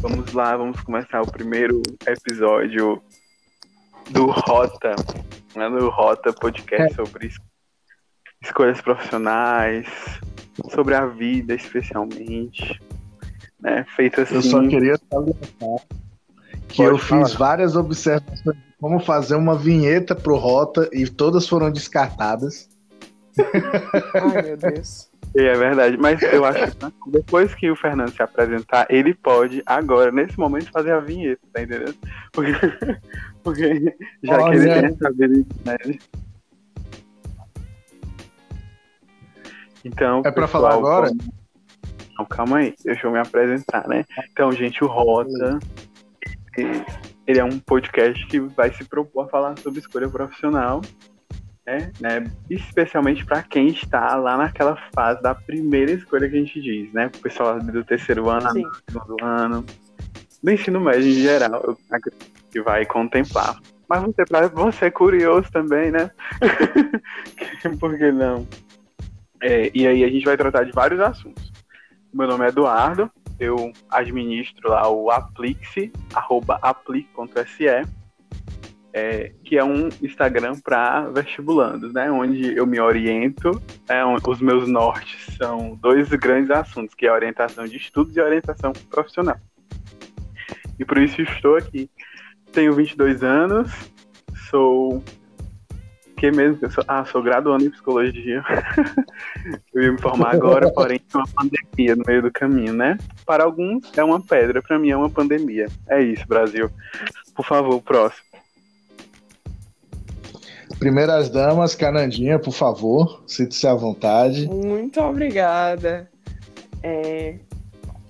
Vamos lá, vamos começar o primeiro episódio do Rota, né, do Rota Podcast é. sobre escolhas profissionais, sobre a vida especialmente, né, feito assim. Eu só queria salientar que Pode eu falar. fiz várias observações de como fazer uma vinheta pro Rota e todas foram descartadas. Ai, meu Deus. É verdade, mas eu acho que depois que o Fernando se apresentar, ele pode, agora, nesse momento, fazer a vinheta, tá entendendo? Porque, porque já Olha. que ele tem essa habilidade. Então. É pra pessoal, falar agora? Como... Não, calma aí, deixa eu me apresentar, né? Então, gente, o Rota, ele é um podcast que vai se propor a falar sobre escolha profissional né? né? Especialmente para quem está lá naquela fase da primeira escolha que a gente diz, né? O pessoal do terceiro ano, do segundo ano, do ensino médio em geral, eu acredito que vai contemplar. Mas você, para você é curioso também, né? Por que não? É, e aí a gente vai tratar de vários assuntos. Meu nome é Eduardo, eu administro lá o Aplixe, arroba aplique.se é, que é um Instagram para vestibulandos, né? Onde eu me oriento. É, os meus nortes são dois grandes assuntos, que é a orientação de estudos e a orientação profissional. E por isso estou aqui. Tenho 22 anos, sou que mesmo eu sou, ah, sou graduando em psicologia. eu ia me formar agora, porém uma pandemia no meio do caminho, né? Para alguns é uma pedra, para mim é uma pandemia. É isso, Brasil. Por favor, próximo. Primeiras damas, Canandinha, por favor, sinta-se à vontade. Muito obrigada. É,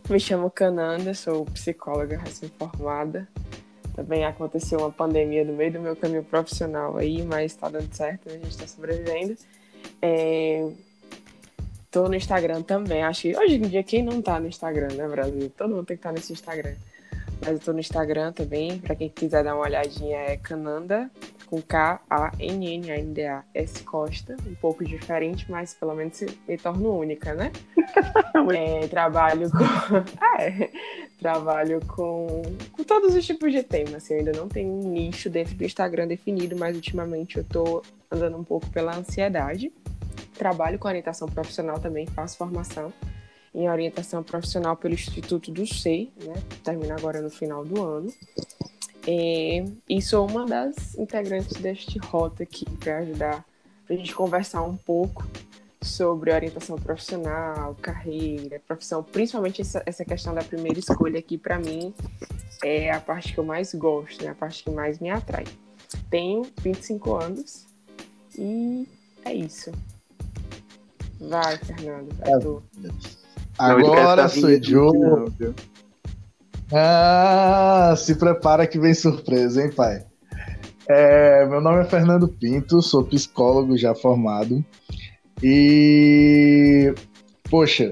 me chamo Cananda, sou psicóloga recém-formada. Também aconteceu uma pandemia no meio do meu caminho profissional aí, mas está dando certo, a gente está sobrevivendo. É, tô no Instagram também. Acho que hoje em dia quem não tá no Instagram, né, Brasil? Todo mundo tem que estar tá nesse Instagram. Mas eu tô no Instagram também, para quem quiser dar uma olhadinha é Cananda com K-A-N-N-A-N-D-A S Costa, um pouco diferente, mas pelo menos me torno única, né? é, trabalho com. é, trabalho com, com todos os tipos de temas. Assim, eu ainda não tenho um nicho dentro do Instagram definido, mas ultimamente eu tô andando um pouco pela ansiedade. Trabalho com orientação profissional também, faço formação em orientação profissional pelo Instituto do SEI, né? Termina agora no final do ano. É, e sou uma das integrantes deste rota aqui para ajudar a gente conversar um pouco sobre orientação profissional, carreira, profissão, principalmente essa, essa questão da primeira escolha aqui para mim é a parte que eu mais gosto, né? a parte que mais me atrai. Tenho 25 anos e é isso. Vai, Fernando, é, tu. Agora sou. Ah, se prepara que vem surpresa, hein, pai? É, meu nome é Fernando Pinto, sou psicólogo já formado. E, poxa,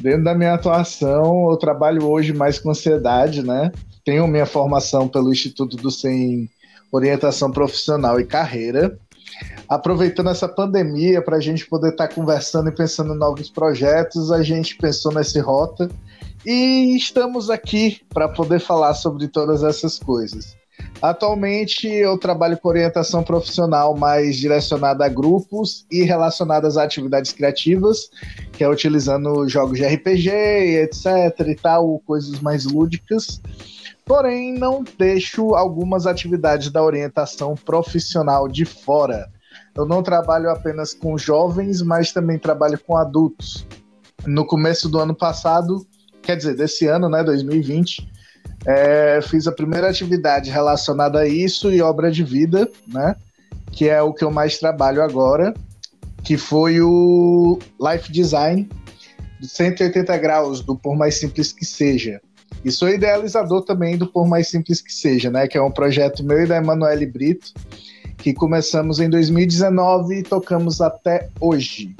dentro da minha atuação, eu trabalho hoje mais com ansiedade, né? Tenho minha formação pelo Instituto do SEM Orientação Profissional e Carreira. Aproveitando essa pandemia para a gente poder estar tá conversando e pensando em novos projetos, a gente pensou nesse rota e estamos aqui para poder falar sobre todas essas coisas. Atualmente eu trabalho com orientação profissional mais direcionada a grupos e relacionadas a atividades criativas, que é utilizando jogos de RPG, etc e tal, coisas mais lúdicas. Porém, não deixo algumas atividades da orientação profissional de fora. Eu não trabalho apenas com jovens, mas também trabalho com adultos. No começo do ano passado, quer dizer, desse ano, né, 2020, é, fiz a primeira atividade relacionada a isso e obra de vida, né, que é o que eu mais trabalho agora, que foi o Life Design 180 graus do Por Mais Simples Que Seja. E sou idealizador também do Por Mais Simples Que Seja, né, que é um projeto meu e da Emanuele Brito, que começamos em 2019 e tocamos até hoje.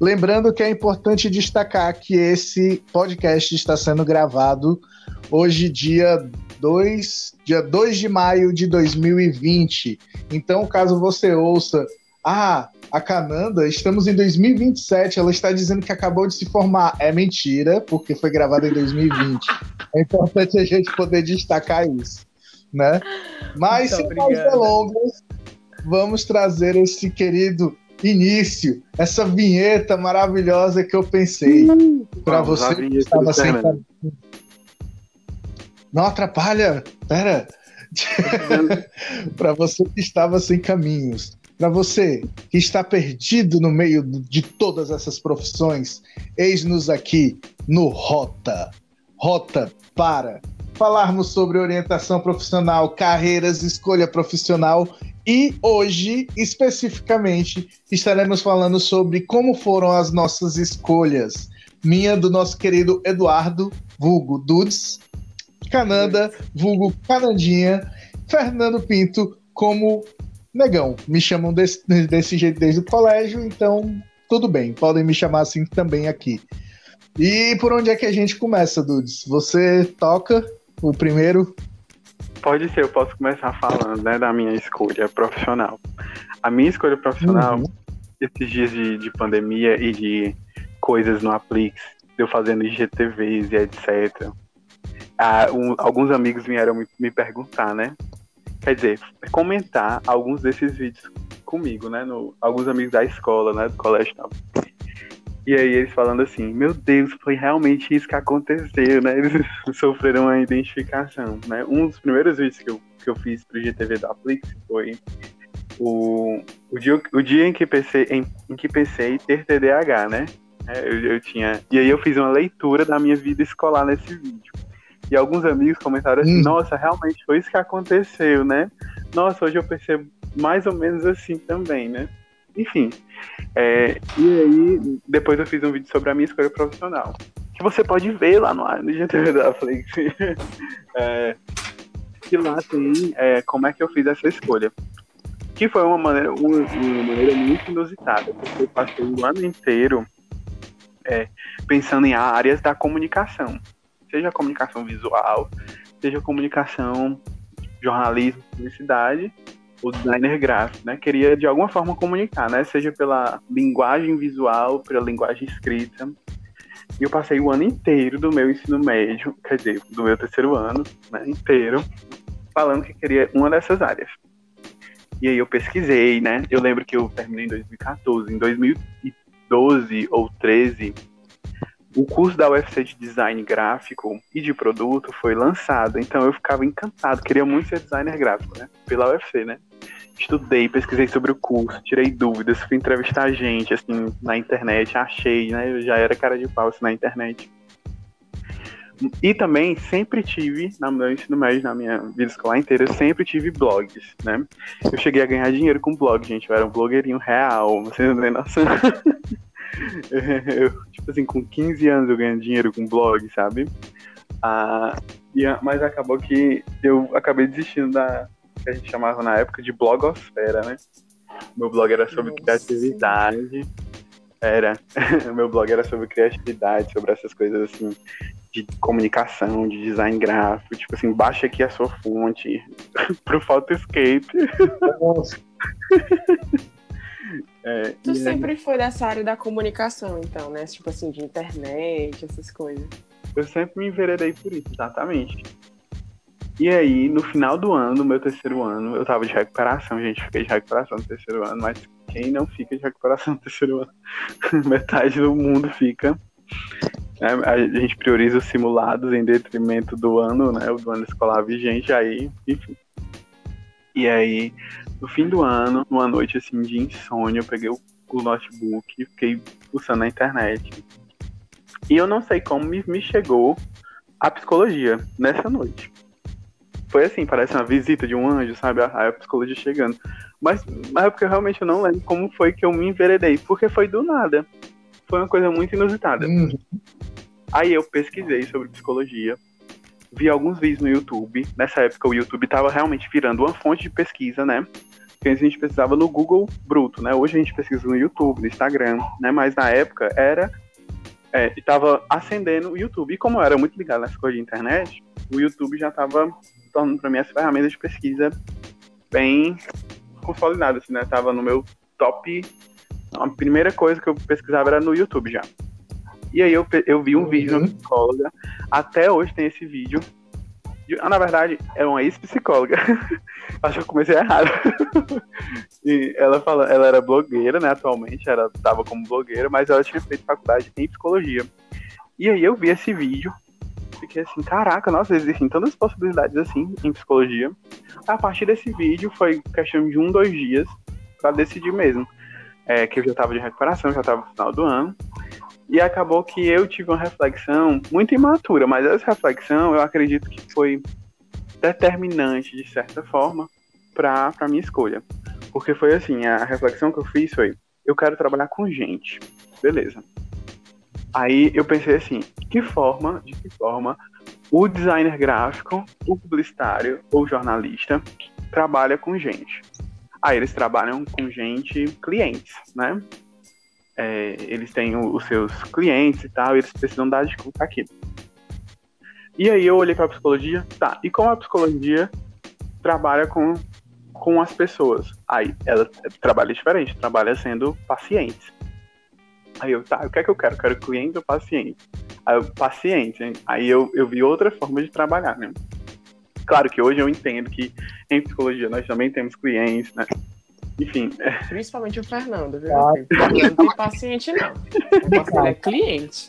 Lembrando que é importante destacar que esse podcast está sendo gravado hoje, dia 2, dia 2 de maio de 2020. Então, caso você ouça, ah, a Cananda, estamos em 2027, ela está dizendo que acabou de se formar. É mentira, porque foi gravada em 2020. É importante a gente poder destacar isso, né? Mas, Muito sem mais delongas, vamos trazer esse querido início, essa vinheta maravilhosa que eu pensei. Para você que estava sem caminho. Não atrapalha, pera. para você que estava sem caminhos, para você que está perdido no meio de todas essas profissões, eis-nos aqui no Rota. Rota para falarmos sobre orientação profissional, carreiras, escolha profissional e hoje, especificamente, estaremos falando sobre como foram as nossas escolhas. Minha do nosso querido Eduardo, vulgo Dudes, Cananda, vulgo Canandinha, Fernando Pinto, como Negão. Me chamam desse, desse jeito desde o colégio, então tudo bem, podem me chamar assim também aqui. E por onde é que a gente começa, Dudes? Você toca o primeiro? Pode ser, eu posso começar falando né, da minha escolha profissional. A minha escolha profissional, uhum. esses dias de, de pandemia e de coisas no Aplix, eu fazendo IGTVs e etc. Ah, um, alguns amigos vieram me, me, perguntar, né? Quer dizer, comentar alguns desses vídeos comigo, né? No, alguns amigos da escola, né? Do colégio e tal. E aí eles falando assim, meu Deus, foi realmente isso que aconteceu, né? Eles sofreram a identificação, né? Um dos primeiros vídeos que eu, que eu fiz pro GTV da Aplix foi o, o, dia, o dia em que pensei em, em que pensei ter TDAH, né? É, eu, eu tinha. E aí eu fiz uma leitura da minha vida escolar nesse vídeo. E alguns amigos comentaram assim, hum. nossa, realmente foi isso que aconteceu, né? Nossa, hoje eu percebo mais ou menos assim também, né? Enfim. É, e aí, depois eu fiz um vídeo sobre a minha escolha profissional. Que você pode ver lá no, no GTV da Flix. é, que lá tem é, como é que eu fiz essa escolha. Que foi uma maneira, uma, uma maneira muito inusitada, porque eu passei o ano inteiro é, pensando em áreas da comunicação. Seja comunicação visual, seja comunicação, jornalismo, publicidade o designer gráfico, né? Queria de alguma forma comunicar, né? Seja pela linguagem visual, pela linguagem escrita. E eu passei o ano inteiro do meu ensino médio, quer dizer, do meu terceiro ano, né, inteiro, falando que queria uma dessas áreas. E aí eu pesquisei, né? Eu lembro que eu terminei em 2014, em 2012 ou 13, o curso da UFC de design gráfico e de produto foi lançado, então eu ficava encantado, queria muito ser designer gráfico, né? Pela UFC, né? Estudei, pesquisei sobre o curso, tirei dúvidas, fui entrevistar gente, assim, na internet, achei, né? Eu já era cara de pau, assim, na internet. E também sempre tive, no meu ensino médio, na minha vida escolar inteira, sempre tive blogs, né? Eu cheguei a ganhar dinheiro com blog, gente. Eu era um blogueirinho real, vocês não têm noção. eu, tipo assim, com 15 anos eu ganhei dinheiro com blog, sabe? Ah, e, mas acabou que eu acabei desistindo da que a gente chamava na época de blogosfera, né? Meu blog era sobre Nossa. criatividade. Era. meu blog era sobre criatividade, sobre essas coisas assim de comunicação, de design gráfico, tipo assim, baixa aqui a sua fonte pro Photoscape. Nossa. É, tu sempre foi dessa área da comunicação, então, né? Tipo assim, de internet, essas coisas. Eu sempre me enveredei por isso, exatamente. E aí, no final do ano, no meu terceiro ano, eu tava de recuperação, gente. Fiquei de recuperação no terceiro ano, mas quem não fica de recuperação no terceiro ano? Metade do mundo fica. É, a gente prioriza os simulados em detrimento do ano, né? O do ano escolar vigente, aí, enfim. E aí, no fim do ano, numa noite assim de insônia, eu peguei o, o notebook e fiquei pulsando na internet. E eu não sei como me, me chegou a psicologia nessa noite. Foi assim, parece uma visita de um anjo, sabe? A, a psicologia chegando. Mas na época eu realmente não lembro como foi que eu me enveredei, porque foi do nada. Foi uma coisa muito inusitada. Uhum. Aí eu pesquisei sobre psicologia, vi alguns vídeos no YouTube. Nessa época o YouTube estava realmente virando uma fonte de pesquisa, né? Porque a gente pesquisava no Google bruto, né? Hoje a gente pesquisa no YouTube, no Instagram, né? Mas na época era estava acendendo o YouTube. E como eu era muito ligado nessa coisa de internet, o YouTube já estava tornando para mim as ferramentas de pesquisa bem consolidadas, assim, né? Tava no meu top a primeira coisa que eu pesquisava era no YouTube já. E aí eu, eu vi um Uhum. vídeo de uma psicóloga, até hoje tem esse vídeo. de- ah, na verdade, é uma ex-psicóloga. Acho que eu comecei errado. e ela fala, ela era blogueira, né, atualmente, ela estava como blogueira, mas ela tinha feito faculdade em psicologia. E aí eu vi esse vídeo, fiquei assim, caraca, nossa, existem tantas possibilidades assim em psicologia. A partir desse vídeo foi questão de um, dois dias para decidir mesmo. É, que eu já estava de recuperação, já estava no final do ano. E acabou que eu tive uma reflexão muito imatura, mas essa reflexão eu acredito que foi determinante, de certa forma, para a minha escolha. Porque foi assim, a reflexão que eu fiz foi, eu quero trabalhar com gente. Beleza. Aí eu pensei assim, que forma, de que forma o designer gráfico, o publicitário ou jornalista trabalha com gente? Aí eles trabalham com gente, clientes, né? É, eles têm o- os seus clientes e tal, e eles precisam dar desculpa aqui. E aí eu olhei para psicologia, tá, e como a psicologia trabalha com, com as pessoas? Aí ela trabalha diferente, trabalha sendo pacientes. Aí eu, tá, o que é que eu quero? Quero cliente ou paciente? Aí eu, paciente, hein? aí eu, eu vi outra forma de trabalhar, né? Claro que hoje eu entendo que em psicologia nós também temos clientes, né? Enfim, Principalmente o Fernando, viu? Ah. Ele não tem paciente, não. O dele é cliente.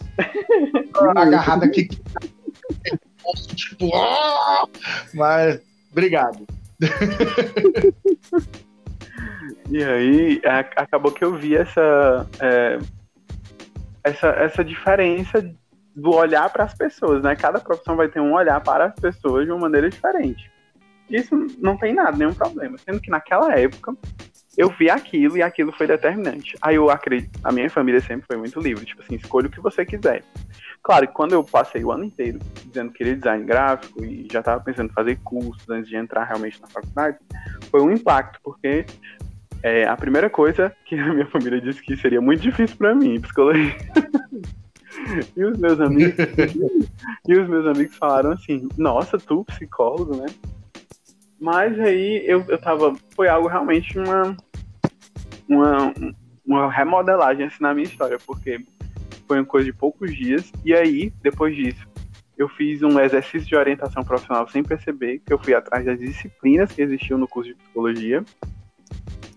agarrado aqui. Tipo, ah! mas obrigado. E aí a- acabou que eu vi essa, é, essa, essa diferença do olhar para as pessoas, né? Cada profissão vai ter um olhar para as pessoas de uma maneira diferente. Isso não tem nada, nenhum problema. Sendo que naquela época eu vi aquilo e aquilo foi determinante. Aí eu acredito, a minha família sempre foi muito livre, tipo assim, escolha o que você quiser. Claro que quando eu passei o ano inteiro dizendo que queria design gráfico e já estava pensando em fazer cursos antes de entrar realmente na faculdade, foi um impacto, porque é, a primeira coisa que a minha família disse que seria muito difícil para mim, psicologia. e os meus amigos e os meus amigos falaram assim, nossa, tu psicólogo, né? Mas aí eu, eu tava. Foi algo realmente uma, uma, uma remodelagem assim, na minha história, porque foi uma coisa de poucos dias. E aí, depois disso, eu fiz um exercício de orientação profissional sem perceber, que eu fui atrás das disciplinas que existiam no curso de psicologia,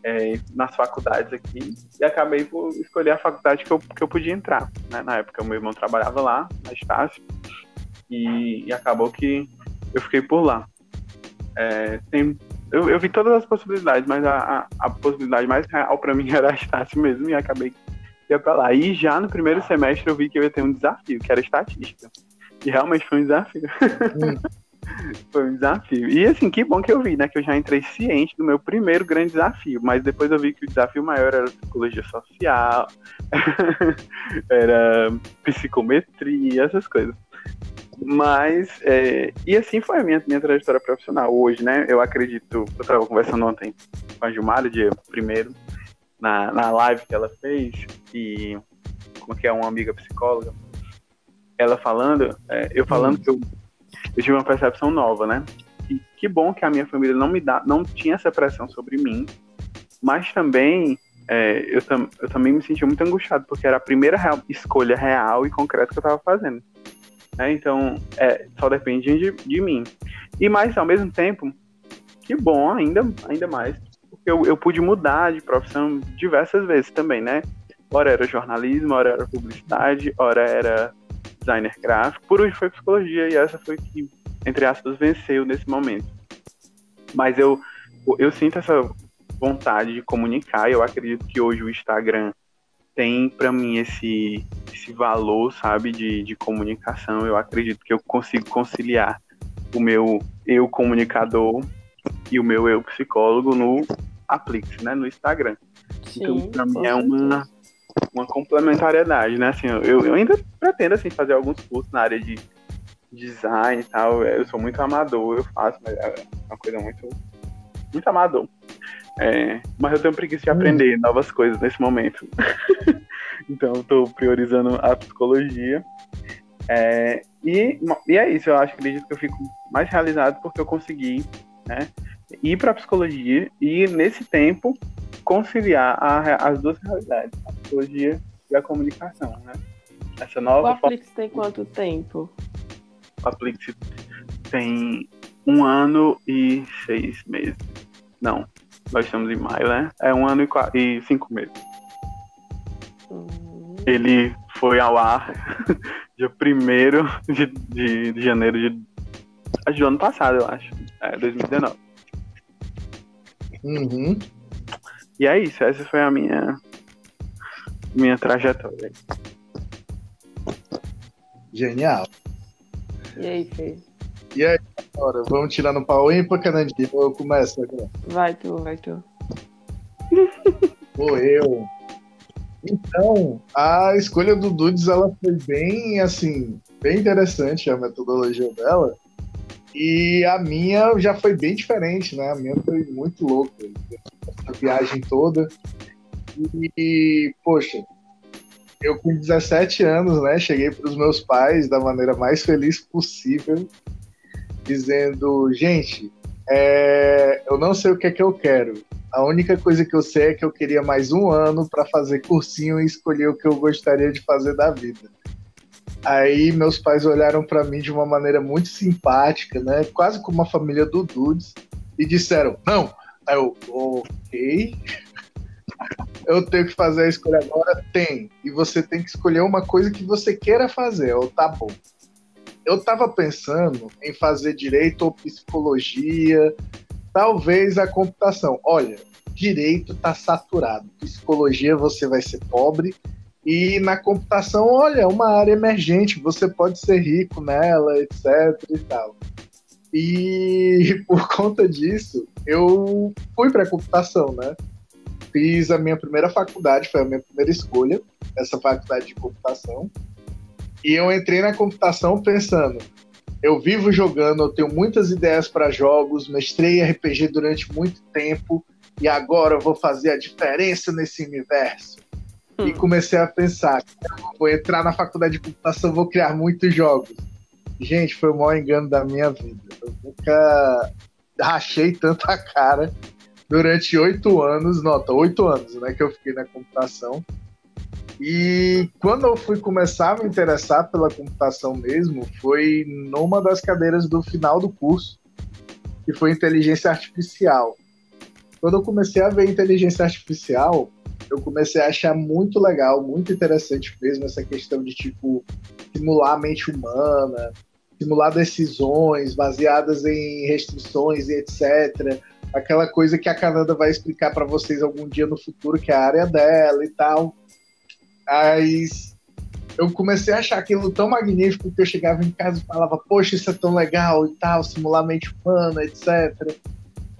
é, nas faculdades aqui, e acabei por escolher a faculdade que eu, que eu podia entrar. Né? Na época, meu irmão trabalhava lá, na Estácio, e, e acabou que eu fiquei por lá. É, tem, eu, eu vi todas as possibilidades, mas a, a, a possibilidade mais real para mim era a Estácio mesmo, e acabei que ia pra lá. E já no primeiro semestre eu vi que eu ia ter um desafio, que era estatística. E realmente foi um desafio. foi um desafio. E assim, que bom que eu vi, né? Que eu já entrei ciente do meu primeiro grande desafio. Mas depois eu vi que o desafio maior era psicologia social, era psicometria, essas coisas. Mas, é, e assim foi a minha, minha trajetória profissional hoje, né? Eu acredito, eu estava conversando ontem com a Gilmara, dia primeiro, na, na live que ela fez, e como que é uma amiga psicóloga, ela falando, é, eu falando que eu, eu tive uma percepção nova, né? E que bom que a minha família não me dá, não tinha essa pressão sobre mim, mas também é, eu, tam, eu também me senti muito angustiado, porque era a primeira real, escolha real e concreta que eu estava fazendo. Né? Então, é, só dependia de, de mim. E mais, ao mesmo tempo, que bom, ainda, ainda mais, porque eu, eu pude mudar de profissão diversas vezes também, né? Ora era jornalismo, ora era publicidade, ora era designer gráfico, por hoje foi psicologia, e essa foi que, entre aspas, venceu nesse momento. Mas eu, eu sinto essa vontade de comunicar, eu acredito que hoje o Instagram tem para mim esse, esse valor, sabe, de, de comunicação. Eu acredito que eu consigo conciliar o meu eu comunicador e o meu eu psicólogo no Aplix, né, no Instagram. Sim, então, com mim é uma, uma complementariedade, né? Assim, eu, eu ainda pretendo assim fazer alguns cursos na área de design e tal. Eu sou muito amador, eu faço, mas é uma coisa muito muito amador. É, mas eu tenho preguiça de aprender novas coisas nesse momento. então eu tô priorizando a psicologia. É, e, e é isso, eu acho acredito que eu fico mais realizado porque eu consegui né, ir para psicologia e nesse tempo conciliar a, as duas realidades, a psicologia e a comunicação, né? Essa nova O Aplix tem quanto tempo? O Aplix tem um ano e seis meses. Não, nós estamos em maio, né? É um ano e, quatro, e cinco meses. Hum, Ele foi ao ar dia 1 de, de, de janeiro de, do ano passado, eu acho. É, 2019. Uhum. E é isso, essa foi a minha minha trajetória. Genial. E aí, Fê? E aí, agora, vamos tirar no pau ímpar, Canandinho? Eu começo agora. Vai tu, vai tu. Sou eu. Então, a escolha do Dudes, ela foi bem, assim, bem interessante a metodologia dela. E a minha já foi bem diferente, né? A minha foi muito louca. Essa viagem toda. E, poxa, eu com 17 anos, né? Cheguei para os meus pais da maneira mais feliz possível, dizendo: gente, é, eu não sei o que é que eu quero. A única coisa que eu sei é que eu queria mais um ano para fazer cursinho e escolher o que eu gostaria de fazer da vida. Aí meus pais olharam para mim de uma maneira muito simpática, né? Quase como a família do Dudes, e disseram: não. Aí eu, ok. Eu tenho que fazer a escolha agora? Tem. E você tem que escolher uma coisa que você queira fazer. Eu, tá bom. Eu tava pensando em fazer direito ou psicologia, talvez a computação. Olha, direito tá saturado. Psicologia você vai ser pobre. E na computação, olha, é uma área emergente, você pode ser rico nela, etc e tal. E por conta disso, eu fui para computação, né? Fiz a minha primeira faculdade, foi a minha primeira escolha, essa faculdade de computação. E eu entrei na computação pensando, eu vivo jogando, eu tenho muitas ideias para jogos, mestrei RPG durante muito tempo e agora eu vou fazer a diferença nesse universo. Hum. E comecei a pensar, vou entrar na faculdade de computação, vou criar muitos jogos. Gente, foi o maior engano da minha vida. Eu nunca rachei tanta cara durante oito anos, nota, oito anos, né, que eu fiquei na computação. E quando eu fui começar a me interessar pela computação mesmo, foi numa das cadeiras do final do curso, que foi inteligência artificial. Quando eu comecei a ver inteligência artificial, eu comecei a achar muito legal, muito interessante mesmo essa questão de tipo simular a mente humana, simular decisões baseadas em restrições e etc. Aquela coisa que a Canada vai explicar para vocês algum dia no futuro, que é a área dela e tal. Mas eu comecei a achar aquilo tão magnífico que eu chegava em casa e falava, poxa, isso é tão legal e tal, simular mente humana, etc.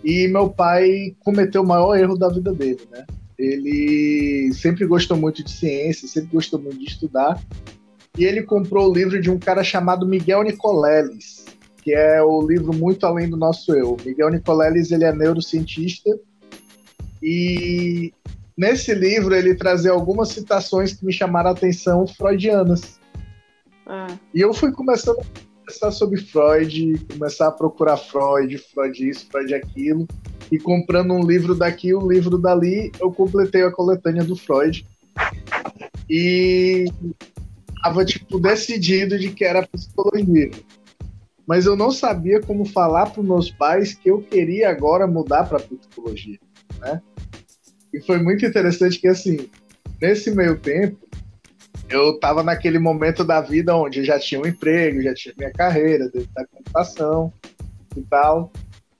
E meu pai cometeu o maior erro da vida dele, né? Ele sempre gostou muito de ciência, sempre gostou muito de estudar. E ele comprou o livro de um cara chamado Miguel Nicoleles, que é o livro Muito Além do Nosso Eu. Miguel Nicoleles, ele é neurocientista e nesse livro ele trazia algumas citações que me chamaram a atenção freudianas. Ah, E eu fui começando a conversar sobre Freud, começar a procurar Freud, Freud isso, Freud aquilo, e comprando um livro daqui, um livro dali, eu completei a coletânea do Freud. E tava tipo decidido de que era psicologia. Mas eu não sabia como falar para meus pais que eu queria agora mudar para psicologia, né? E foi muito interessante que assim, nesse meio tempo, eu estava naquele momento da vida onde eu já tinha um emprego, já tinha minha carreira dentro da computação e tal.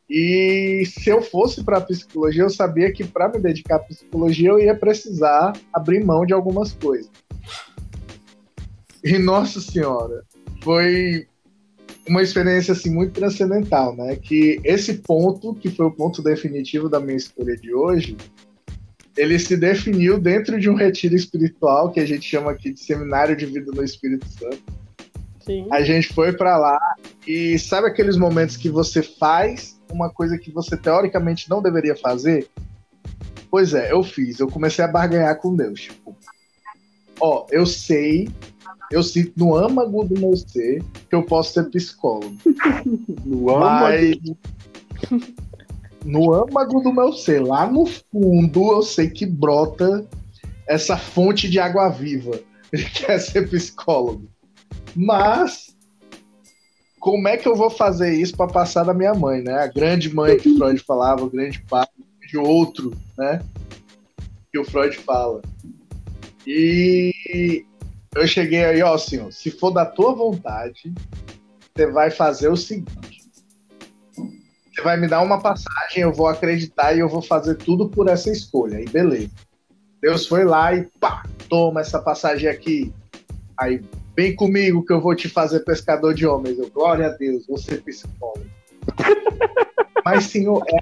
E se eu fosse para psicologia, eu sabia que para me dedicar à psicologia eu ia precisar abrir mão de algumas coisas. E nossa senhora, foi uma experiência assim muito transcendental, né? Que esse ponto, que foi o ponto definitivo da minha escolha de hoje, ele se definiu dentro de um retiro espiritual que a gente chama aqui de Seminário de Vida no Espírito Santo. sim. A gente foi para lá e sabe aqueles momentos que você faz uma coisa que você teoricamente não deveria fazer? Pois é, eu fiz. Eu comecei a barganhar com Deus. Tipo, ó, eu sei, eu sinto no âmago do meu ser que eu posso ser psicólogo. No âmago. Mas no âmago do meu ser, lá no fundo, eu sei que brota essa fonte de água viva. Ele quer ser psicólogo. Mas como é que eu vou fazer isso para passar da minha mãe, né? A grande mãe que Freud falava, o grande pai de outro, né? Que o Freud fala. E eu cheguei aí, ó, senhor, se for da tua vontade, você vai fazer o seguinte. Você vai me dar uma passagem, eu vou acreditar e eu vou fazer tudo por essa escolha. Aí beleza. Deus foi lá e pá, toma essa passagem aqui. Aí vem comigo que eu vou te fazer pescador de homens. Eu, glória a Deus, você psicólogo. Mas, senhor, é,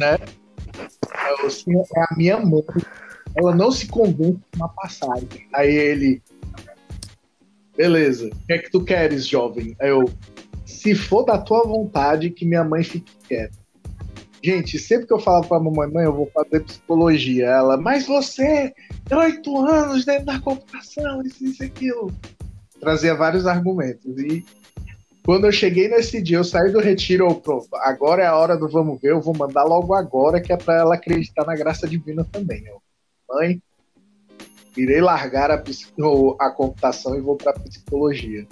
né? O senhor é a minha mãe. Ela não se convence com uma passagem. Aí ele, beleza, o que é que tu queres, jovem? Aí eu, se for da tua vontade, que minha mãe fique quieta. Gente, sempre que eu falo pra mamãe, mãe, eu vou fazer psicologia, ela, mas você tem oito anos dentro da computação, isso, isso, aquilo. Trazia vários argumentos. E quando eu cheguei nesse dia, eu saí do retiro, eu, pronto, agora é a hora do vamos ver, eu vou mandar logo agora, que é para ela acreditar na graça divina também. Eu, mãe, irei largar a, a computação e vou para psicologia.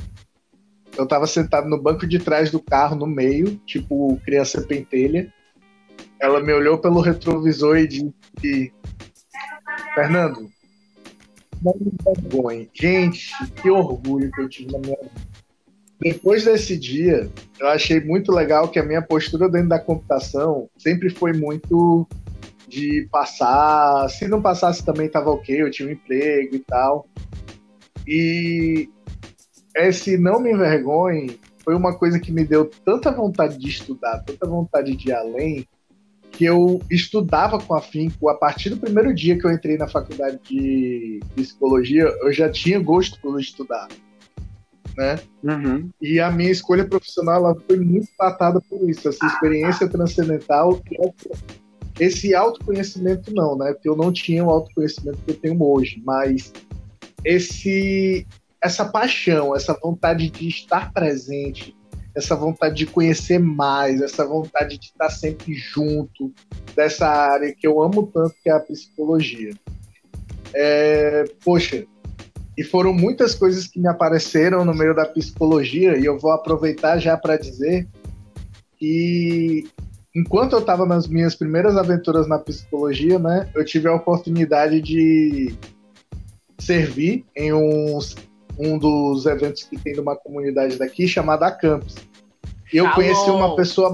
Eu estava sentado no banco de trás do carro, no meio, tipo criança pentelha. Ela me olhou pelo retrovisor e disse: Fernando, não me vergonhe. Gente, que orgulho que eu tive na minha vida. Depois desse dia, eu achei muito legal que a minha postura dentro da computação sempre foi muito de passar. Se não passasse também estava ok, eu tinha um emprego e tal. E esse não me envergonhe foi uma coisa que me deu tanta vontade de estudar, tanta vontade de ir além, que eu estudava com afinco. A partir do primeiro dia que eu entrei na faculdade de psicologia, eu já tinha gosto por estudar. Né? Uhum. E a minha escolha profissional ela foi muito tratada por isso, essa experiência transcendental, esse autoconhecimento não, né? Porque eu não tinha o autoconhecimento que eu tenho hoje, mas esse essa paixão, essa vontade de estar presente, essa vontade de conhecer mais, essa vontade de estar sempre junto dessa área que eu amo tanto, que é a psicologia. É, poxa, e foram muitas coisas que me apareceram no meio da psicologia, e eu vou aproveitar já para dizer que enquanto eu estava nas minhas primeiras aventuras na psicologia, né, eu tive a oportunidade de servir em uns um dos eventos que tem numa comunidade daqui chamada Campus. E eu conheci uma pessoa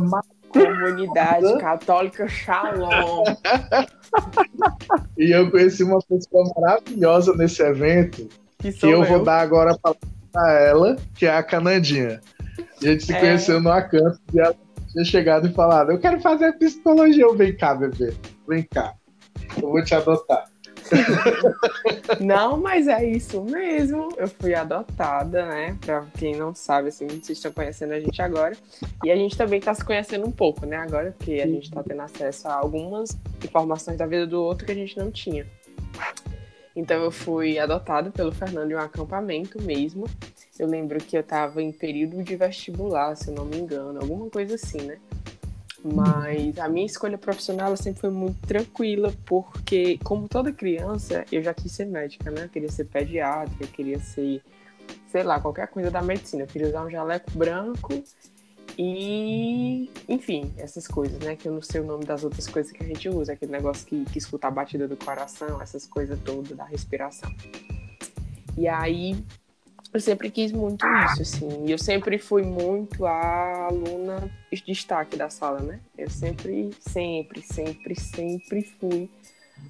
Comunidade Católica Shalom. e eu conheci uma pessoa maravilhosa nesse evento que, que eu, eu, vou dar agora para ela, que é a Canandinha. A gente se é. conheceu no Acampus e ela tinha chegado e falado: Eu quero fazer psicologia. Eu, vem cá, bebê, vem cá. Eu vou te adotar. não, mas é isso mesmo. Eu fui adotada, né? Pra quem não sabe, assim, vocês estão conhecendo a gente agora. E a gente também tá se conhecendo um pouco, né? Agora, porque a gente tá tendo acesso a algumas informações da vida do outro que a gente não tinha. Então eu fui adotada pelo Fernando em um acampamento mesmo. Eu lembro que eu tava em período de vestibular, se eu não me engano, alguma coisa assim, né? Mas a minha escolha profissional sempre foi muito tranquila, porque, como toda criança, eu já quis ser médica, né? Eu queria ser pediatra, eu queria ser, sei lá, qualquer coisa da medicina. Eu queria usar um jaleco branco e, enfim, essas coisas, né? Que eu não sei o nome das outras coisas que a gente usa, aquele negócio que, que escuta a batida do coração, essas coisas todas da respiração. E aí eu sempre quis muito isso, assim. Eu sempre fui muito a aluna de destaque da sala, né? Eu sempre, sempre, sempre, sempre fui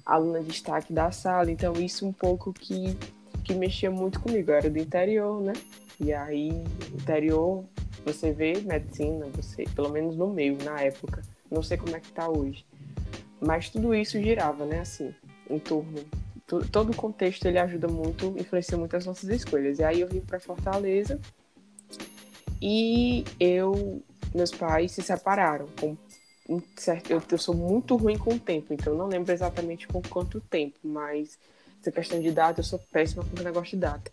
aluna de destaque da sala. Então, isso um pouco que, que mexia muito comigo. Eu era do interior, né? E aí, interior, você vê medicina, você, pelo menos no meio, na época. Não sei como é que tá hoje. Mas tudo isso girava, né? Assim, em torno todo o contexto ele ajuda muito, influencia muito as nossas escolhas. E aí eu vim para Fortaleza e eu, meus pais se separaram. Com um certo, eu, eu sou muito ruim com o tempo, então não lembro exatamente com quanto tempo, mas essa questão de data, eu sou péssima com o negócio de data.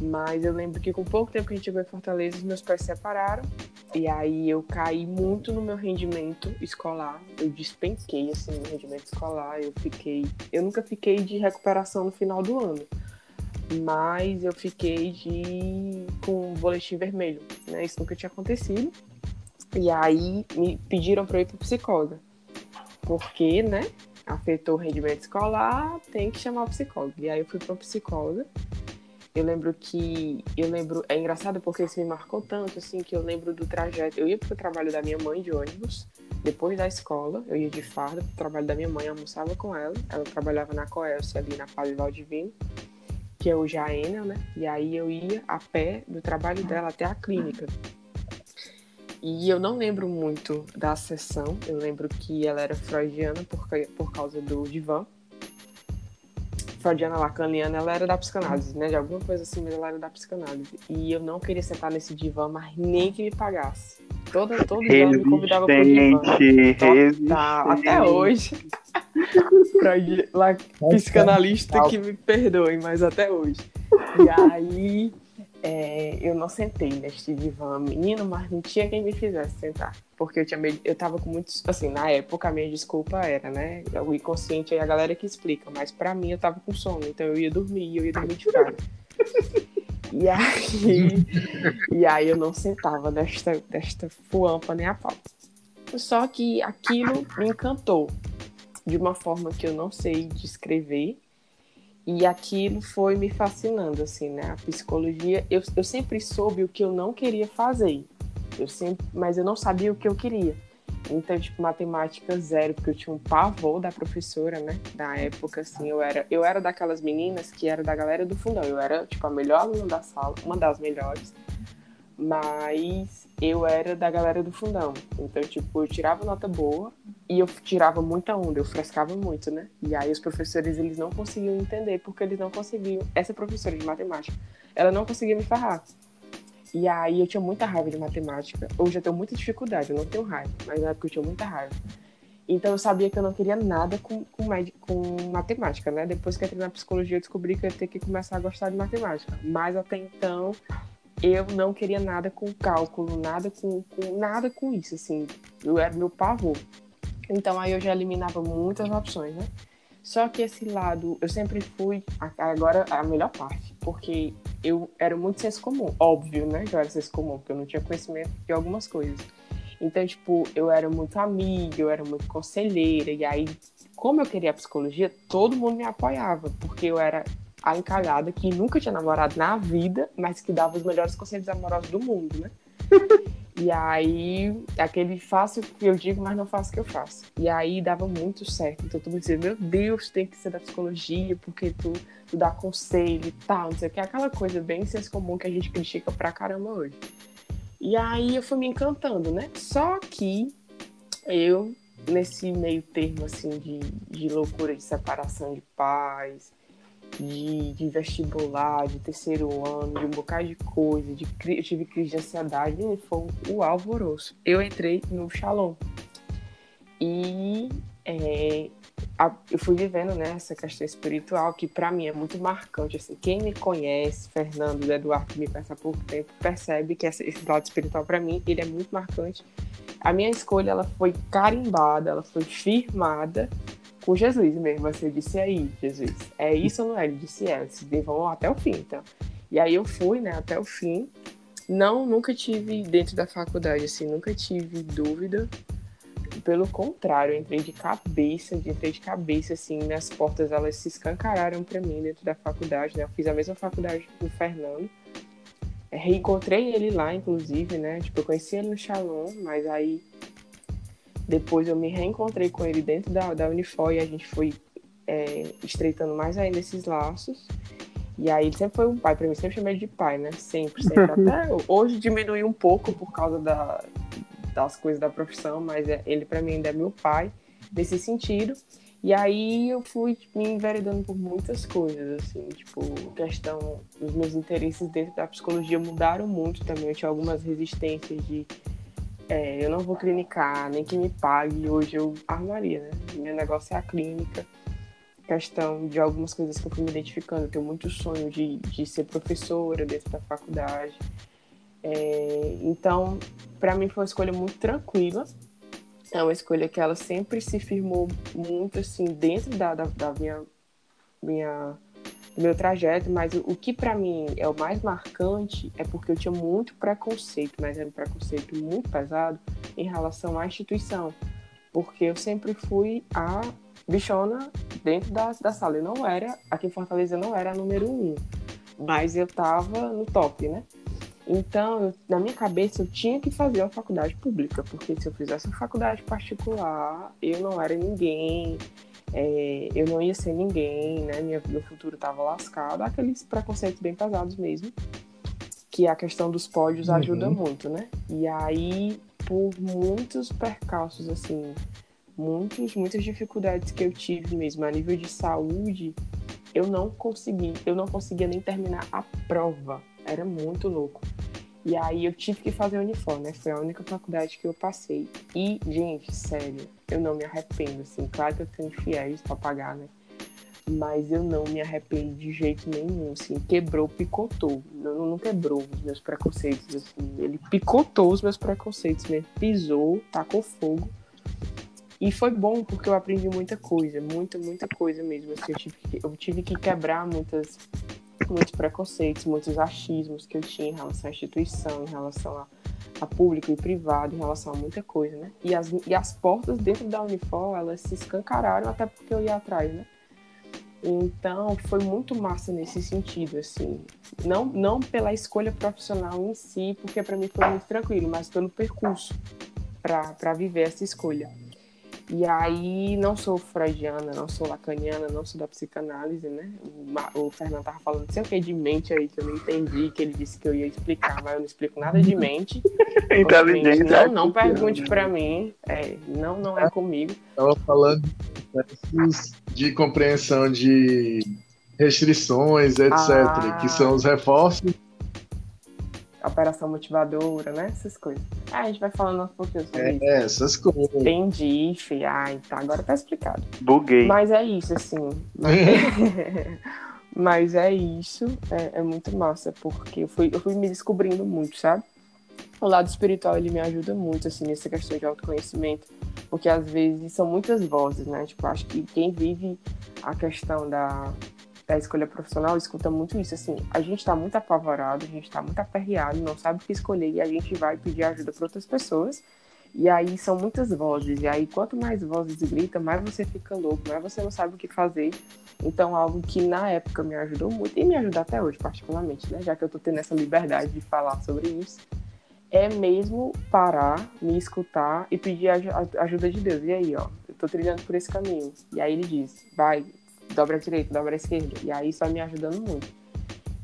Mas eu lembro que com pouco tempo que a gente chegou em Fortaleza, meus pais se separaram E aí eu caí muito no meu rendimento escolar. Eu despenquei assim no rendimento escolar. Eu fiquei, eu nunca fiquei de recuperação no final do ano, mas eu fiquei de com um boletim vermelho, né? Isso nunca tinha acontecido. E aí me pediram para ir para psicóloga, porque, né? Afetou o rendimento escolar, tem que chamar o psicólogo. E aí eu fui para psicóloga. Eu lembro que. Eu lembro. É engraçado porque isso me marcou tanto, assim, que eu lembro do trajeto. Eu ia pro trabalho da minha mãe de ônibus, depois da escola, eu ia de farda pro trabalho da minha mãe, almoçava com ela. Ela trabalhava na Coelce, ali na Padre Valdivino, que é o Jaena, né? E aí eu ia a pé do trabalho dela até a clínica. E eu não lembro muito da sessão, eu lembro que ela era freudiana por, por causa do divã freudiana lacaniana, ela era da psicanálise, né? De alguma coisa assim, mas ela era da psicanálise. E eu não queria sentar nesse divã, mas nem que me pagasse. Todo, todo dia ela me convidava pro divã. Total, até hoje. Freud, lá, psicanalista que me perdoe, mas até hoje. E aí é, eu não sentei neste divã menino, mas não tinha quem me fizesse sentar. Porque eu tinha medo, eu tava com muitos. Assim, na época a minha desculpa era, né? O inconsciente aí a galera que explica, mas pra mim eu tava com sono, então eu ia dormir, eu ia dormir de cara. E aí, e aí eu não sentava desta, desta fuampa nem a pau. Só que aquilo me encantou de uma forma que eu não sei descrever e aquilo foi me fascinando, assim, né? A psicologia, eu, eu sempre soube o que eu não queria fazer, eu sempre, mas eu não sabia o que eu queria. Então, tipo, matemática zero, porque eu tinha um pavor da professora, né? Da época, assim, eu era, eu era daquelas meninas que era da galera do fundão. Eu era, tipo, a melhor aluna da sala, uma das melhores. Mas eu era da galera do fundão. Então, tipo, eu tirava nota boa e eu tirava muita onda, eu frescava muito, né? E aí os professores, eles não conseguiam entender, porque eles não conseguiam. Essa professora de matemática, ela não conseguia me farrar. E aí eu tinha muita raiva de matemática. Hoje eu tenho muita dificuldade, eu não tenho raiva, mas na época eu tinha muita raiva. Então eu sabia que eu não queria nada com, com, com matemática, né? Depois que eu entrei na psicologia, eu descobri que eu ia ter que começar a gostar de matemática. Mas até então eu não queria nada com cálculo, nada com, com, nada com isso, assim, eu era meu pavor. Então aí eu já eliminava muitas opções, né? Só que esse lado, eu sempre fui, agora a melhor parte, porque eu era muito senso comum, óbvio, né? Que eu era senso comum, porque eu não tinha conhecimento de algumas coisas. Então, tipo, eu era muito amiga, eu era muito conselheira, e aí, como eu queria psicologia, todo mundo me apoiava, porque eu era a encalhada que nunca tinha namorado na vida, mas que dava os melhores conselhos amorosos do mundo, né? E aí, aquele faço que eu digo, mas não faço o que eu faço. E aí dava muito certo. Então todo mundo dizia, meu Deus, tem que ser da psicologia, porque tu, tu dá conselho e tal, não sei o que. Aquela coisa bem senso comum que a gente critica pra caramba hoje. E aí eu fui me encantando, né? Só que eu, nesse meio termo, assim, de, de loucura de separação de pais, de, de, vestibular, de terceiro ano, de um bocado de coisa, de, eu tive crise de ansiedade, e foi o alvoroço. Eu entrei no Shalom. E é, a, eu fui vivendo né, essa questão espiritual, que para mim é muito marcante. Assim, quem me conhece, Fernando, Eduardo, que me conhece há pouco tempo, percebe que essa, esse lado espiritual para mim ele é muito marcante. A minha escolha ela foi carimbada, ela foi firmada com Jesus mesmo. Assim, eu disse aí, Jesus, é isso ou não é? Ele disse é. disse, vão até o fim, então. E aí eu fui, né, até o fim. Não, nunca tive dentro da faculdade, assim, nunca tive dúvida. Pelo contrário, eu entrei de cabeça, entrei de cabeça, assim, minhas portas, elas se escancararam para mim dentro da faculdade, né? Eu fiz a mesma faculdade com o Fernando. Reencontrei ele lá, inclusive, né? Tipo, eu conheci ele no Shalom, mas aí depois eu me reencontrei com ele dentro da, da Unifor e a gente foi é, estreitando mais ainda esses laços. E aí ele sempre foi um pai, para mim sempre chamei ele de pai, né? Sempre, sempre. Até hoje diminuiu um pouco por causa da, das coisas da profissão, mas é, ele para mim ainda é meu pai nesse sentido. E aí eu fui tipo, me enveredando por muitas coisas, assim, tipo, questão dos meus interesses dentro da psicologia mudaram muito também. Eu tinha algumas resistências de é, eu não vou clinicar, nem que me pague. Hoje eu armaria, né? Meu negócio é a clínica. Questão de algumas coisas que eu fui me identificando. Eu tenho muito sonho de, de ser professora dentro da faculdade. É, então, para mim foi uma escolha muito tranquila. É uma escolha que ela sempre se firmou muito assim dentro da, da, da minha, minha meu trajeto, mas o, o que para mim é o mais marcante é porque eu tinha muito preconceito, mas era um preconceito muito pesado em relação à instituição, porque eu sempre fui a bichona dentro da, da sala. Eu não era, aqui em Fortaleza eu não era a número um, mas eu tava no top, né? Então, eu, na minha cabeça, eu tinha que fazer uma faculdade pública, porque se eu fizesse uma faculdade particular, eu não era ninguém, é, eu não ia ser ninguém, né? Minha, meu futuro estava lascado. Aqueles preconceitos bem pesados mesmo, que a questão dos pódios uhum. ajuda muito, né? E aí, por muitos percalços, assim, muitos, muitas dificuldades que eu tive mesmo a nível de saúde, eu não consegui, eu não conseguia nem terminar a prova. Era muito louco. E aí eu tive que fazer uniforme, né? Foi a única faculdade que eu passei. E, gente, sério, eu não me arrependo, assim. Claro que eu tenho fiéis pra pagar, né? Mas eu não me arrependo de jeito nenhum, assim. Quebrou, picotou. Não, não quebrou os meus preconceitos, assim. Ele picotou os meus preconceitos mesmo. Pisou, tacou fogo. E foi bom porque eu aprendi muita coisa, muita, muita coisa mesmo. Assim, eu, tive que, eu tive que quebrar muitas muitos preconceitos, muitos achismos que eu tinha em relação à instituição, em relação a, a público e privado, em relação a muita coisa, né? E as, e as portas dentro da Unifor, elas se escancararam até porque eu ia atrás, né? Então, foi muito massa nesse sentido, assim. Não, não pela escolha profissional em si, porque para mim foi muito tranquilo, mas pelo percurso para viver essa escolha. E aí, não sou freudiana, não sou lacaniana, não sou da psicanálise, né? O, o Fernando tava falando não sei o que de mente aí, que eu não entendi, que ele disse que eu ia explicar, mas eu não explico nada de mente. Inteligente. Não, é não pergunte para mim, é, não, não é comigo. Estava falando de compreensão de restrições, etc., ah. que são os reforços operação motivadora, né? Essas coisas. Ah, a gente vai falando um pouquinho sobre é, isso. É, essas coisas. Entendi, fi. Ai, tá, agora tá explicado. Buguei. Mas é isso, assim. Mas é isso, é, é, muito massa, porque eu fui, eu fui me descobrindo muito, sabe? O lado espiritual, ele me ajuda muito, assim, nessa questão de autoconhecimento, porque às vezes são muitas vozes, né? Tipo, acho que quem vive a questão da, da escolha profissional escuta muito isso, assim, a gente está muito apavorado, a gente está muito aperreado, não sabe o que escolher e a gente vai pedir ajuda para outras pessoas. E aí são muitas vozes, e aí quanto mais vozes gritam, mais você fica louco, mais você não sabe o que fazer. Então, algo que na época me ajudou muito, e me ajuda até hoje, particularmente, né? Já que eu tô tendo essa liberdade de falar sobre isso, é mesmo parar, me escutar e pedir a ajuda de Deus. E aí, ó, eu tô trilhando por esse caminho. E aí ele diz, vai, dobra a direita, dobra a esquerda. E aí isso vai me ajudando muito.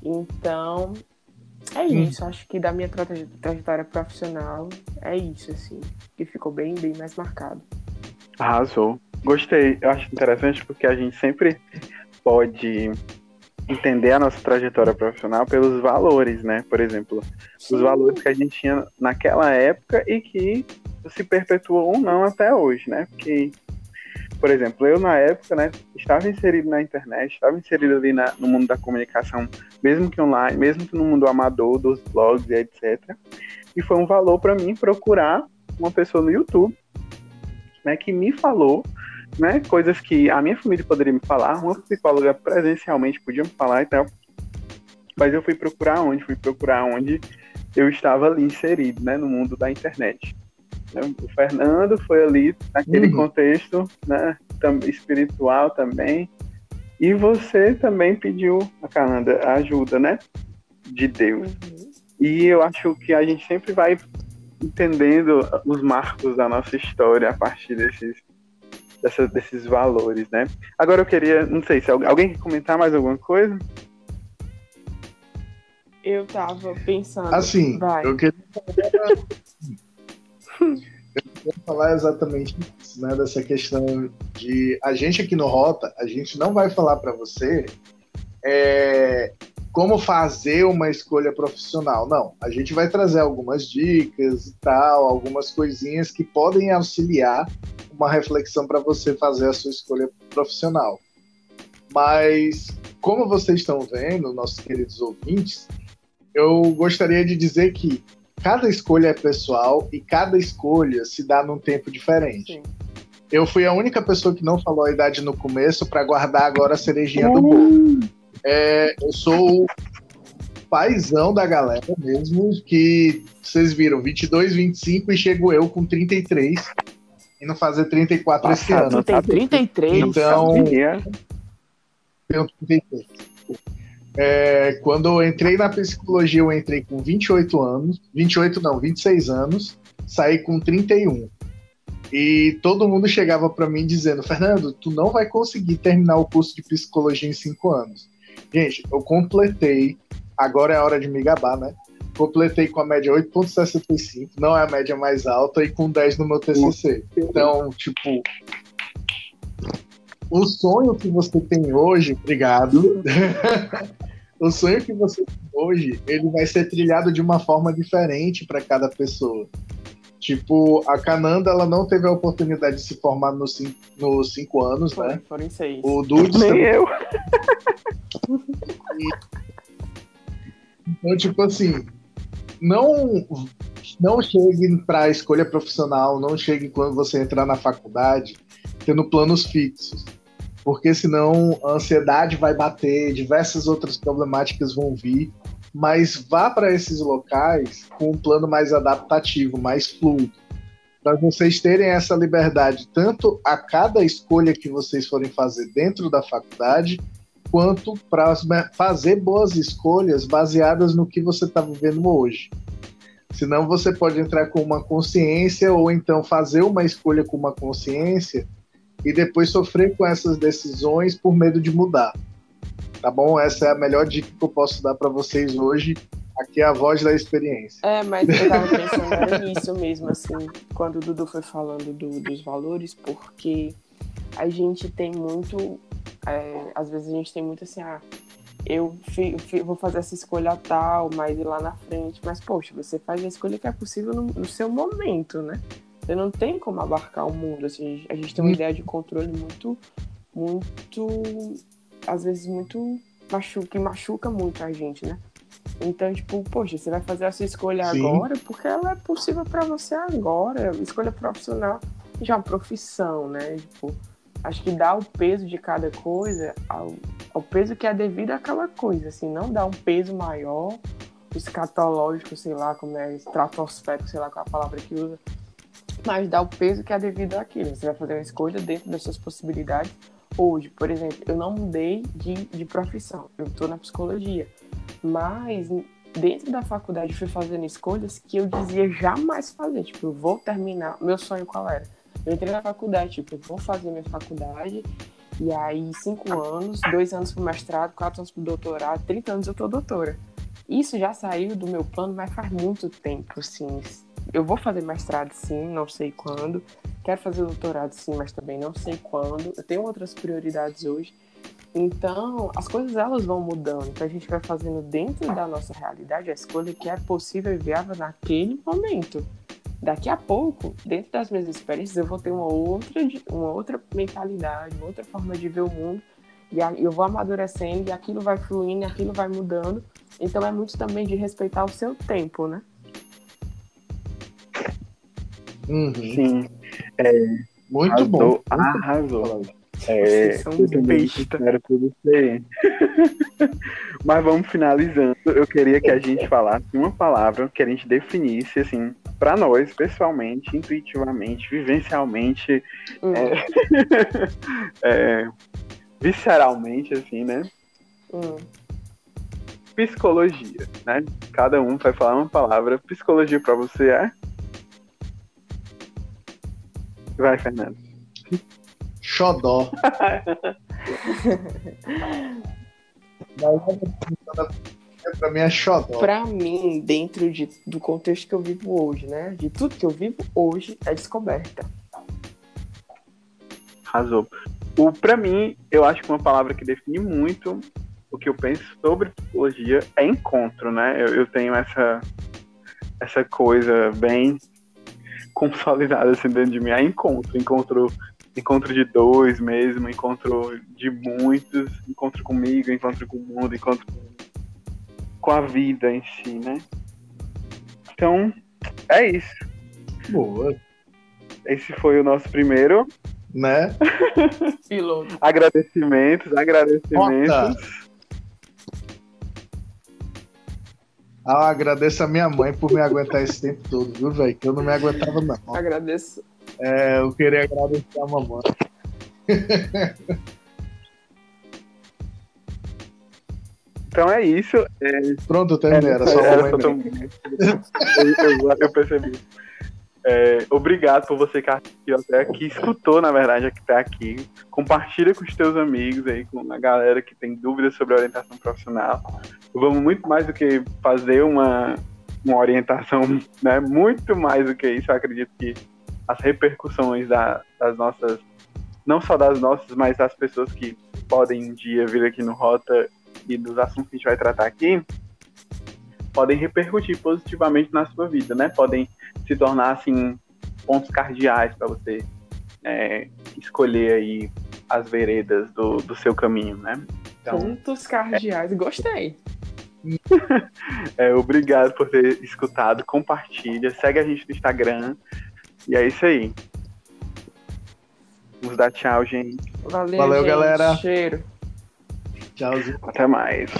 Então, é isso. Hum. Acho que da minha trajetória profissional, é isso, assim. Que ficou bem, bem mais marcado. Arrasou. Gostei. Eu acho interessante porque a gente sempre pode entender a nossa trajetória profissional pelos valores, né? Por exemplo, Sim. os valores que a gente tinha naquela época e que se perpetuam ou não até hoje, né? Porque por exemplo, eu na época, né, estava inserido na internet, estava inserido ali na, no mundo da comunicação, mesmo que online, mesmo que no mundo amador, dos blogs e etc. E foi um valor para mim procurar uma pessoa no YouTube, né, que me falou, né, coisas que a minha família poderia me falar, uma psicóloga presencialmente podia me falar e tal. Mas eu fui procurar onde? Fui procurar onde eu estava ali inserido, né, no mundo da internet. O Fernando foi ali naquele uhum. contexto né, espiritual também. E você também pediu, a Cananda, a ajuda, né? De Deus. Uhum. E eu acho que a gente sempre vai entendendo os marcos da nossa história a partir desses, dessa, desses valores, né? Agora eu queria, não sei se alguém quer comentar mais alguma coisa? Eu tava pensando. Assim, vai. eu queria eu queria falar exatamente isso, né, dessa questão de a gente aqui no Rota, a gente não vai falar para você é, como fazer uma escolha profissional. Não, a gente vai trazer algumas dicas e tal, algumas coisinhas que podem auxiliar uma reflexão para você fazer a sua escolha profissional. Mas, como vocês estão vendo, nossos queridos ouvintes, eu gostaria de dizer que cada escolha é pessoal e cada escolha se dá num tempo diferente. Sim. Eu fui a única pessoa que não falou a idade no começo para guardar agora a cerejinha do bolo. É, eu sou paizão da galera mesmo, que vocês viram, 22, 25 e chego eu com 33 indo fazer 34 Nossa, esse ano. Tem 33? Então, tenho 33. É, quando eu entrei na psicologia, eu entrei com 28 anos, 28 não, 26 anos, saí com 31. E todo mundo chegava para mim dizendo: Fernando, tu não vai conseguir terminar o curso de psicologia em 5 anos. Gente, eu completei, agora é a hora de me gabar, né? Completei com a média 8,65, não é a média mais alta, e com 10 no meu TCC. Então, tipo, o sonho que você tem hoje, obrigado. o sonho que você tem hoje, ele vai ser trilhado de uma forma diferente para cada pessoa. Tipo, a Cananda, ela não teve a oportunidade de se formar nos cinco, nos cinco anos, Foi, né? Foram seis. O Dudes Nem também. eu. Então, tipo assim, não, não chegue para a escolha profissional, não chegue quando você entrar na faculdade tendo planos fixos. Porque senão a ansiedade vai bater, diversas outras problemáticas vão vir, mas vá para esses locais com um plano mais adaptativo, mais fluido, para vocês terem essa liberdade, tanto a cada escolha que vocês forem fazer dentro da faculdade, quanto para fazer boas escolhas baseadas no que você está vivendo hoje. Senão você pode entrar com uma consciência ou então fazer uma escolha com uma consciência e depois sofrer com essas decisões por medo de mudar. Tá bom? Essa é a melhor dica que eu posso dar para vocês hoje. Aqui é a voz da experiência. É, mas eu tava pensando nisso mesmo, assim, quando o Dudu foi falando do, dos valores, porque a gente tem muito. É, às vezes a gente tem muito assim, ah, eu fi, fi, vou fazer essa escolha tal, mas ir lá na frente. Mas, poxa, você faz a escolha que é possível no, no seu momento, né? Você não tem como abarcar o mundo. Assim, a gente tem uma hum. ideia de controle muito, muito, às vezes muito machuca, que machuca muito a gente, né? Então, tipo, poxa, você vai fazer essa escolha Sim. agora porque ela é possível para você agora. Escolha profissional já é uma profissão, né? Tipo, acho que dá o peso de cada coisa ao, ao peso que é devido àquela coisa, assim, não dá um peso maior, escatológico, sei lá, como é, estratosférico, sei lá qual é a palavra que usa, mas dá o peso que é devido àquilo. Você vai fazer uma escolha dentro das suas possibilidades. Hoje, por exemplo, eu não mudei de, de profissão, eu estou na psicologia, mas dentro da faculdade fui fazendo escolhas que eu dizia jamais fazer. Tipo, eu vou terminar. Meu sonho qual era? Eu entrei na faculdade, tipo, eu vou fazer minha faculdade, e aí cinco anos, dois anos pro mestrado, quatro anos pro doutorado, 30 anos eu tô doutora. Isso já saiu do meu plano, mas faz muito tempo, assim, eu vou fazer mestrado sim, não sei quando. Quero fazer doutorado sim, mas também não sei quando. Eu tenho outras prioridades hoje. Então, as coisas elas vão mudando. Então, a gente vai fazendo dentro da nossa realidade a escolha que é possível e viável naquele momento. Daqui a pouco, dentro das minhas experiências, eu vou ter uma outra, uma outra mentalidade, uma outra forma de ver o mundo. E eu vou amadurecendo e aquilo vai fluindo e aquilo vai mudando. Então, é muito também de respeitar o seu tempo, né? Uhum. Sim. É, muito arrasou, bom. Arrasou. É, são espero tudo ser. Mas vamos finalizando. Eu queria que a gente falasse uma palavra que a gente definisse, assim, para nós, pessoalmente, intuitivamente, vivencialmente, hum. é, é, visceralmente, assim, né? Hum. Psicologia, né? Cada um vai falar uma palavra. Psicologia para você é? Vai, Fernando. Xodó. pra mim é xodó. Pra mim, dentro de, do contexto que eu vivo hoje, né? De tudo que eu vivo hoje, é descoberta. Arrasou. O, pra mim, eu acho que uma palavra que define muito o que eu penso sobre psicologia é encontro, né? Eu, eu tenho essa, essa coisa bem consolidada assim dentro de mim. É encontro, encontro, encontro de dois mesmo, encontro de muitos, encontro comigo, encontro com o mundo, encontro com a vida em si, né? Então, é isso. Boa. Esse foi o nosso primeiro. Né? Piloto. Agradecimentos, agradecimentos. Ah, eu agradeço a minha mãe por me aguentar esse tempo todo, viu, velho? Que eu não me aguentava, não. Agradeço. É, eu queria agradecer a mamãe. Então é isso. É, Pronto, eu terminei. Era só a era mamãe só tão- mesmo. eu, eu- eu percebi. É, obrigado por você que assistiu até aqui, escutou, na verdade, que tá aqui. Compartilha com os teus amigos aí, com a galera que tem dúvidas sobre orientação profissional. Vamos muito mais do que fazer uma, uma orientação, né? Muito mais do que isso. Eu acredito que as repercussões da- das nossas, não só das nossas, mas das pessoas que podem um dia vir aqui no Rota e dos assuntos que a gente vai tratar aqui, podem repercutir positivamente na sua vida, né? Podem se tornar assim pontos cardeais para você é, escolher aí as veredas do, do seu caminho, né? Então, Pontos cardeais. Gostei. é, obrigado por ter escutado, compartilha, segue a gente no Instagram e é isso aí. Vamos dar tchau, gente. Valeu, Valeu, gente. galera. Cheiro. Tchauzinho. Até mais.